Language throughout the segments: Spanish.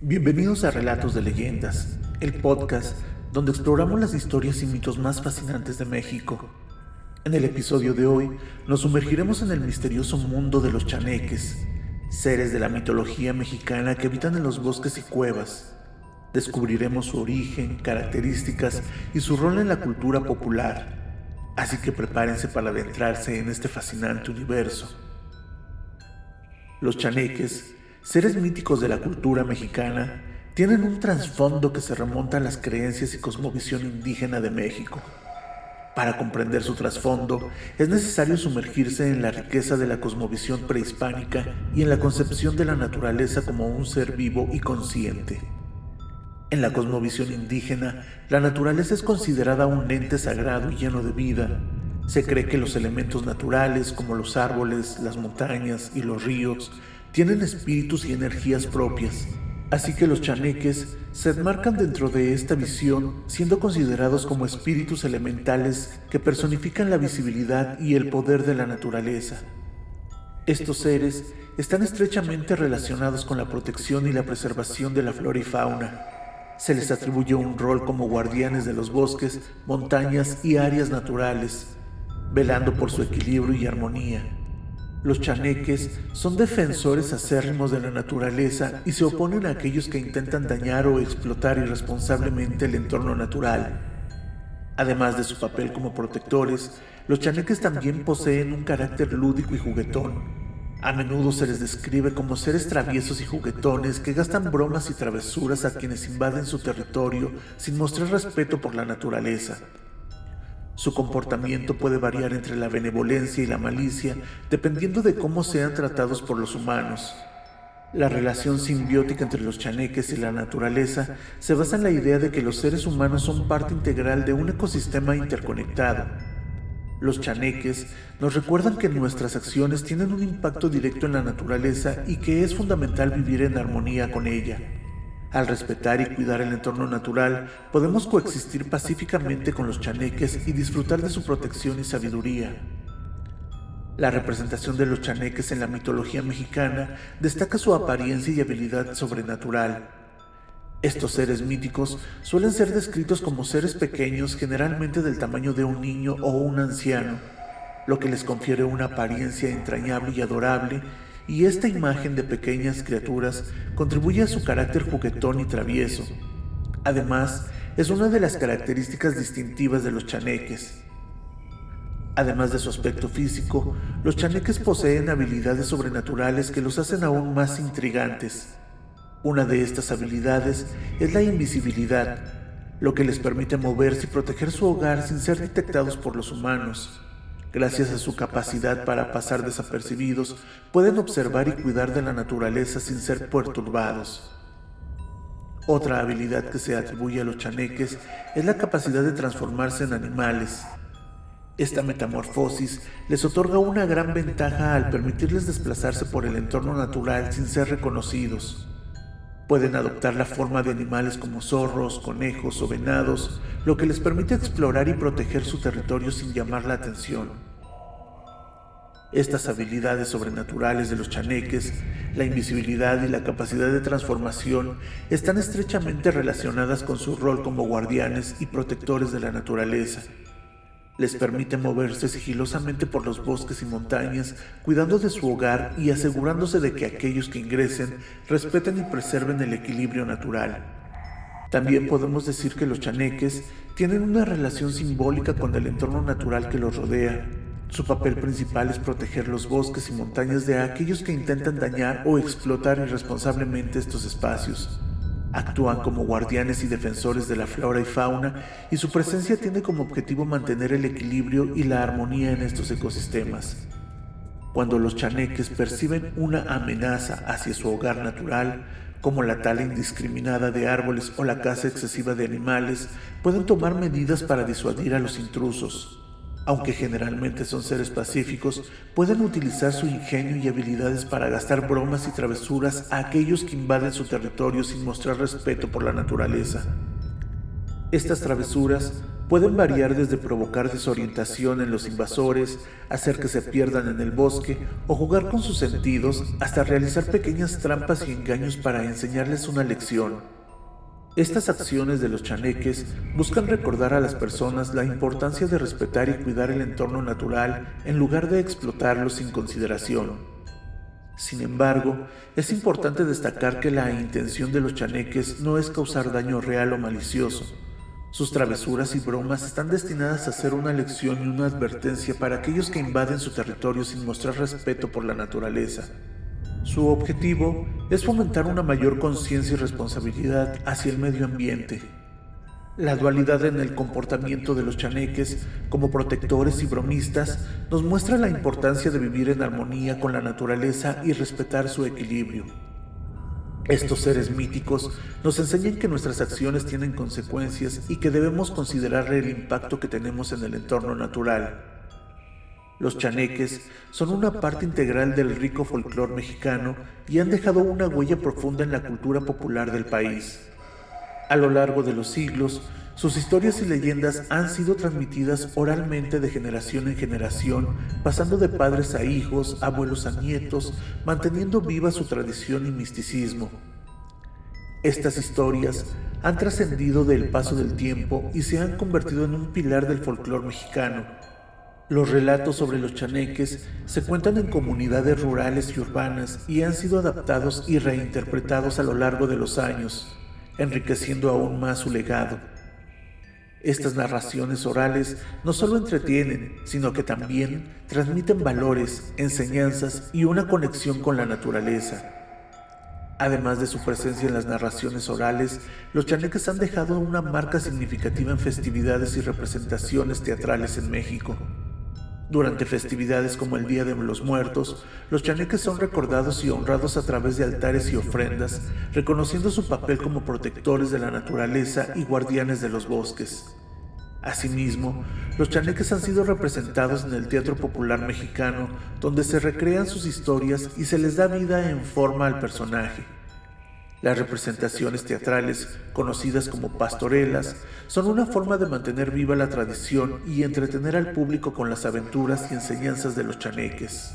Bienvenidos a Relatos de Leyendas, el podcast donde exploramos las historias y mitos más fascinantes de México. En el episodio de hoy nos sumergiremos en el misterioso mundo de los chaneques, seres de la mitología mexicana que habitan en los bosques y cuevas. Descubriremos su origen, características y su rol en la cultura popular. Así que prepárense para adentrarse en este fascinante universo. Los chaneques, seres míticos de la cultura mexicana, tienen un trasfondo que se remonta a las creencias y cosmovisión indígena de México. Para comprender su trasfondo, es necesario sumergirse en la riqueza de la cosmovisión prehispánica y en la concepción de la naturaleza como un ser vivo y consciente. En la cosmovisión indígena, la naturaleza es considerada un ente sagrado y lleno de vida, se cree que los elementos naturales como los árboles, las montañas y los ríos tienen espíritus y energías propias, así que los chaneques se enmarcan dentro de esta visión siendo considerados como espíritus elementales que personifican la visibilidad y el poder de la naturaleza. Estos seres están estrechamente relacionados con la protección y la preservación de la flora y fauna. Se les atribuye un rol como guardianes de los bosques, montañas y áreas naturales, velando por su equilibrio y armonía. Los chaneques son defensores acérrimos de la naturaleza y se oponen a aquellos que intentan dañar o explotar irresponsablemente el entorno natural. Además de su papel como protectores, los chaneques también poseen un carácter lúdico y juguetón. A menudo se les describe como seres traviesos y juguetones que gastan bromas y travesuras a quienes invaden su territorio sin mostrar respeto por la naturaleza. Su comportamiento puede variar entre la benevolencia y la malicia dependiendo de cómo sean tratados por los humanos. La relación simbiótica entre los chaneques y la naturaleza se basa en la idea de que los seres humanos son parte integral de un ecosistema interconectado. Los chaneques nos recuerdan que nuestras acciones tienen un impacto directo en la naturaleza y que es fundamental vivir en armonía con ella. Al respetar y cuidar el entorno natural, podemos coexistir pacíficamente con los chaneques y disfrutar de su protección y sabiduría. La representación de los chaneques en la mitología mexicana destaca su apariencia y habilidad sobrenatural. Estos seres míticos suelen ser descritos como seres pequeños generalmente del tamaño de un niño o un anciano, lo que les confiere una apariencia entrañable y adorable y esta imagen de pequeñas criaturas contribuye a su carácter juguetón y travieso. Además, es una de las características distintivas de los chaneques. Además de su aspecto físico, los chaneques poseen habilidades sobrenaturales que los hacen aún más intrigantes. Una de estas habilidades es la invisibilidad, lo que les permite moverse y proteger su hogar sin ser detectados por los humanos. Gracias a su capacidad para pasar desapercibidos, pueden observar y cuidar de la naturaleza sin ser perturbados. Otra habilidad que se atribuye a los chaneques es la capacidad de transformarse en animales. Esta metamorfosis les otorga una gran ventaja al permitirles desplazarse por el entorno natural sin ser reconocidos. Pueden adoptar la forma de animales como zorros, conejos o venados, lo que les permite explorar y proteger su territorio sin llamar la atención. Estas habilidades sobrenaturales de los chaneques, la invisibilidad y la capacidad de transformación están estrechamente relacionadas con su rol como guardianes y protectores de la naturaleza les permite moverse sigilosamente por los bosques y montañas, cuidando de su hogar y asegurándose de que aquellos que ingresen respeten y preserven el equilibrio natural. También podemos decir que los chaneques tienen una relación simbólica con el entorno natural que los rodea. Su papel principal es proteger los bosques y montañas de aquellos que intentan dañar o explotar irresponsablemente estos espacios. Actúan como guardianes y defensores de la flora y fauna y su presencia tiene como objetivo mantener el equilibrio y la armonía en estos ecosistemas. Cuando los chaneques perciben una amenaza hacia su hogar natural, como la tala indiscriminada de árboles o la caza excesiva de animales, pueden tomar medidas para disuadir a los intrusos. Aunque generalmente son seres pacíficos, pueden utilizar su ingenio y habilidades para gastar bromas y travesuras a aquellos que invaden su territorio sin mostrar respeto por la naturaleza. Estas travesuras pueden variar desde provocar desorientación en los invasores, hacer que se pierdan en el bosque o jugar con sus sentidos hasta realizar pequeñas trampas y engaños para enseñarles una lección. Estas acciones de los chaneques buscan recordar a las personas la importancia de respetar y cuidar el entorno natural en lugar de explotarlo sin consideración. Sin embargo, es importante destacar que la intención de los chaneques no es causar daño real o malicioso. Sus travesuras y bromas están destinadas a ser una lección y una advertencia para aquellos que invaden su territorio sin mostrar respeto por la naturaleza. Su objetivo es fomentar una mayor conciencia y responsabilidad hacia el medio ambiente. La dualidad en el comportamiento de los chaneques como protectores y bromistas nos muestra la importancia de vivir en armonía con la naturaleza y respetar su equilibrio. Estos seres míticos nos enseñan que nuestras acciones tienen consecuencias y que debemos considerar el impacto que tenemos en el entorno natural. Los chaneques son una parte integral del rico folclore mexicano y han dejado una huella profunda en la cultura popular del país. A lo largo de los siglos, sus historias y leyendas han sido transmitidas oralmente de generación en generación, pasando de padres a hijos, abuelos a nietos, manteniendo viva su tradición y misticismo. Estas historias han trascendido del paso del tiempo y se han convertido en un pilar del folclore mexicano, los relatos sobre los chaneques se cuentan en comunidades rurales y urbanas y han sido adaptados y reinterpretados a lo largo de los años, enriqueciendo aún más su legado. Estas narraciones orales no solo entretienen, sino que también transmiten valores, enseñanzas y una conexión con la naturaleza. Además de su presencia en las narraciones orales, los chaneques han dejado una marca significativa en festividades y representaciones teatrales en México. Durante festividades como el Día de los Muertos, los chaneques son recordados y honrados a través de altares y ofrendas, reconociendo su papel como protectores de la naturaleza y guardianes de los bosques. Asimismo, los chaneques han sido representados en el teatro popular mexicano, donde se recrean sus historias y se les da vida en forma al personaje. Las representaciones teatrales, conocidas como pastorelas, son una forma de mantener viva la tradición y entretener al público con las aventuras y enseñanzas de los chaneques.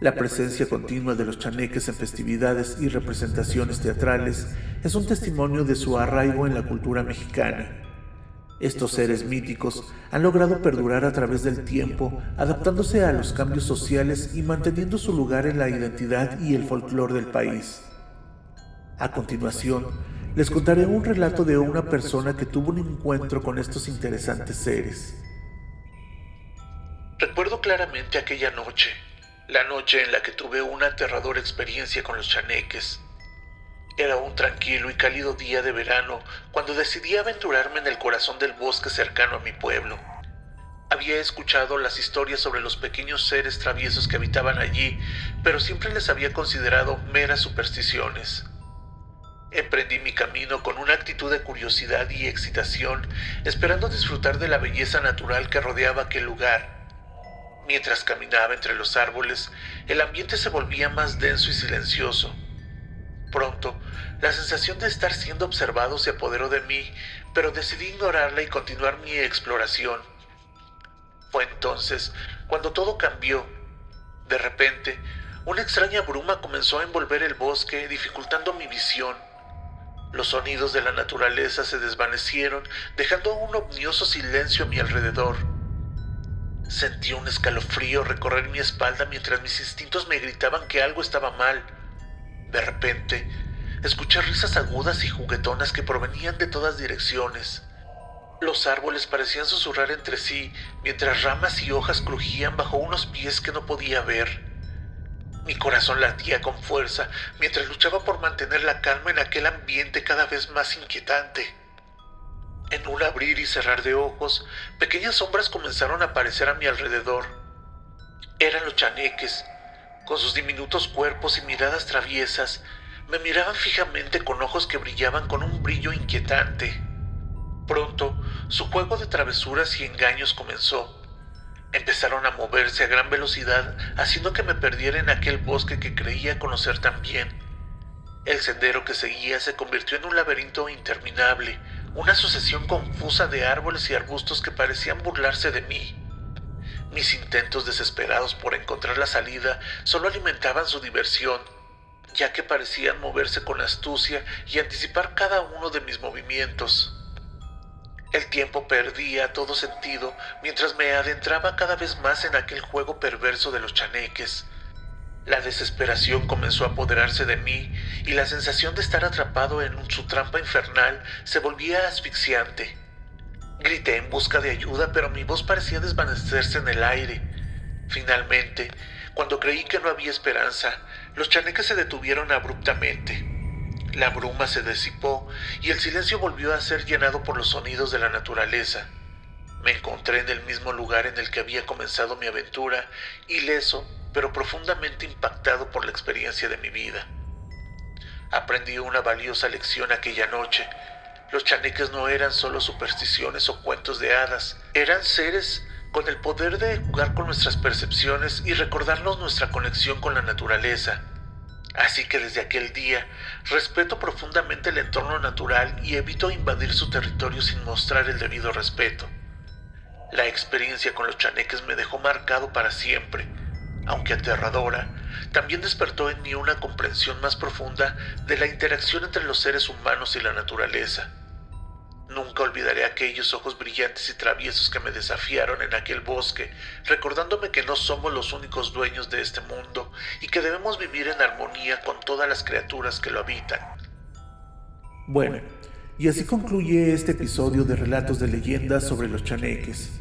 La presencia continua de los chaneques en festividades y representaciones teatrales es un testimonio de su arraigo en la cultura mexicana. Estos seres míticos han logrado perdurar a través del tiempo, adaptándose a los cambios sociales y manteniendo su lugar en la identidad y el folclore del país. A continuación, les contaré un relato de una persona que tuvo un encuentro con estos interesantes seres. Recuerdo claramente aquella noche, la noche en la que tuve una aterradora experiencia con los chaneques. Era un tranquilo y cálido día de verano cuando decidí aventurarme en el corazón del bosque cercano a mi pueblo. Había escuchado las historias sobre los pequeños seres traviesos que habitaban allí, pero siempre les había considerado meras supersticiones. Emprendí mi camino con una actitud de curiosidad y excitación, esperando disfrutar de la belleza natural que rodeaba aquel lugar. Mientras caminaba entre los árboles, el ambiente se volvía más denso y silencioso. Pronto, la sensación de estar siendo observado se apoderó de mí, pero decidí ignorarla y continuar mi exploración. Fue entonces cuando todo cambió. De repente, una extraña bruma comenzó a envolver el bosque, dificultando mi visión. Los sonidos de la naturaleza se desvanecieron, dejando un omnioso silencio a mi alrededor. Sentí un escalofrío recorrer mi espalda mientras mis instintos me gritaban que algo estaba mal. De repente, escuché risas agudas y juguetonas que provenían de todas direcciones. Los árboles parecían susurrar entre sí, mientras ramas y hojas crujían bajo unos pies que no podía ver. Mi corazón latía con fuerza mientras luchaba por mantener la calma en aquel ambiente cada vez más inquietante. En un abrir y cerrar de ojos, pequeñas sombras comenzaron a aparecer a mi alrededor. Eran los chaneques. Con sus diminutos cuerpos y miradas traviesas, me miraban fijamente con ojos que brillaban con un brillo inquietante. Pronto, su juego de travesuras y engaños comenzó. Empezaron a moverse a gran velocidad, haciendo que me perdiera en aquel bosque que creía conocer tan bien. El sendero que seguía se convirtió en un laberinto interminable, una sucesión confusa de árboles y arbustos que parecían burlarse de mí. Mis intentos desesperados por encontrar la salida solo alimentaban su diversión, ya que parecían moverse con astucia y anticipar cada uno de mis movimientos. El tiempo perdía todo sentido mientras me adentraba cada vez más en aquel juego perverso de los chaneques. La desesperación comenzó a apoderarse de mí y la sensación de estar atrapado en su trampa infernal se volvía asfixiante. Grité en busca de ayuda, pero mi voz parecía desvanecerse en el aire. Finalmente, cuando creí que no había esperanza, los chaneques se detuvieron abruptamente. La bruma se disipó y el silencio volvió a ser llenado por los sonidos de la naturaleza. Me encontré en el mismo lugar en el que había comenzado mi aventura, ileso, pero profundamente impactado por la experiencia de mi vida. Aprendí una valiosa lección aquella noche. Los chaneques no eran solo supersticiones o cuentos de hadas, eran seres con el poder de jugar con nuestras percepciones y recordarnos nuestra conexión con la naturaleza. Así que desde aquel día respeto profundamente el entorno natural y evito invadir su territorio sin mostrar el debido respeto. La experiencia con los chaneques me dejó marcado para siempre, aunque aterradora, también despertó en mí una comprensión más profunda de la interacción entre los seres humanos y la naturaleza. Nunca olvidaré aquellos ojos brillantes y traviesos que me desafiaron en aquel bosque, recordándome que no somos los únicos dueños de este mundo y que debemos vivir en armonía con todas las criaturas que lo habitan. Bueno, y así concluye este episodio de Relatos de Leyendas sobre los chaneques.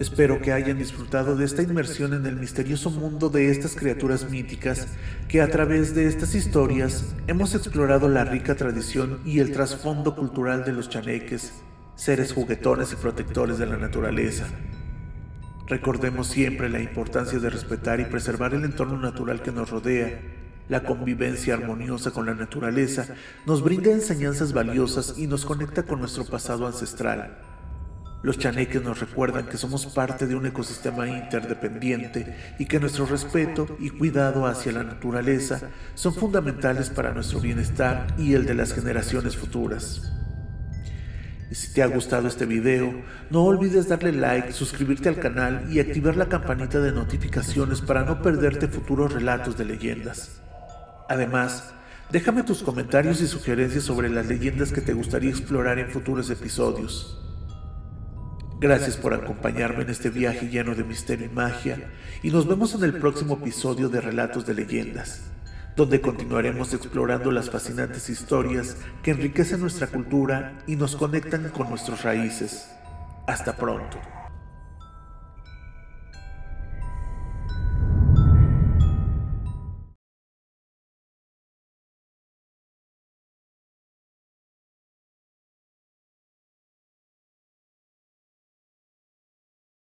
Espero que hayan disfrutado de esta inmersión en el misterioso mundo de estas criaturas míticas que a través de estas historias hemos explorado la rica tradición y el trasfondo cultural de los chaneques, seres juguetones y protectores de la naturaleza. Recordemos siempre la importancia de respetar y preservar el entorno natural que nos rodea. La convivencia armoniosa con la naturaleza nos brinda enseñanzas valiosas y nos conecta con nuestro pasado ancestral. Los chaneques nos recuerdan que somos parte de un ecosistema interdependiente y que nuestro respeto y cuidado hacia la naturaleza son fundamentales para nuestro bienestar y el de las generaciones futuras. Y si te ha gustado este video, no olvides darle like, suscribirte al canal y activar la campanita de notificaciones para no perderte futuros relatos de leyendas. Además, déjame tus comentarios y sugerencias sobre las leyendas que te gustaría explorar en futuros episodios. Gracias por acompañarme en este viaje lleno de misterio y magia y nos vemos en el próximo episodio de Relatos de Leyendas, donde continuaremos explorando las fascinantes historias que enriquecen nuestra cultura y nos conectan con nuestras raíces. Hasta pronto.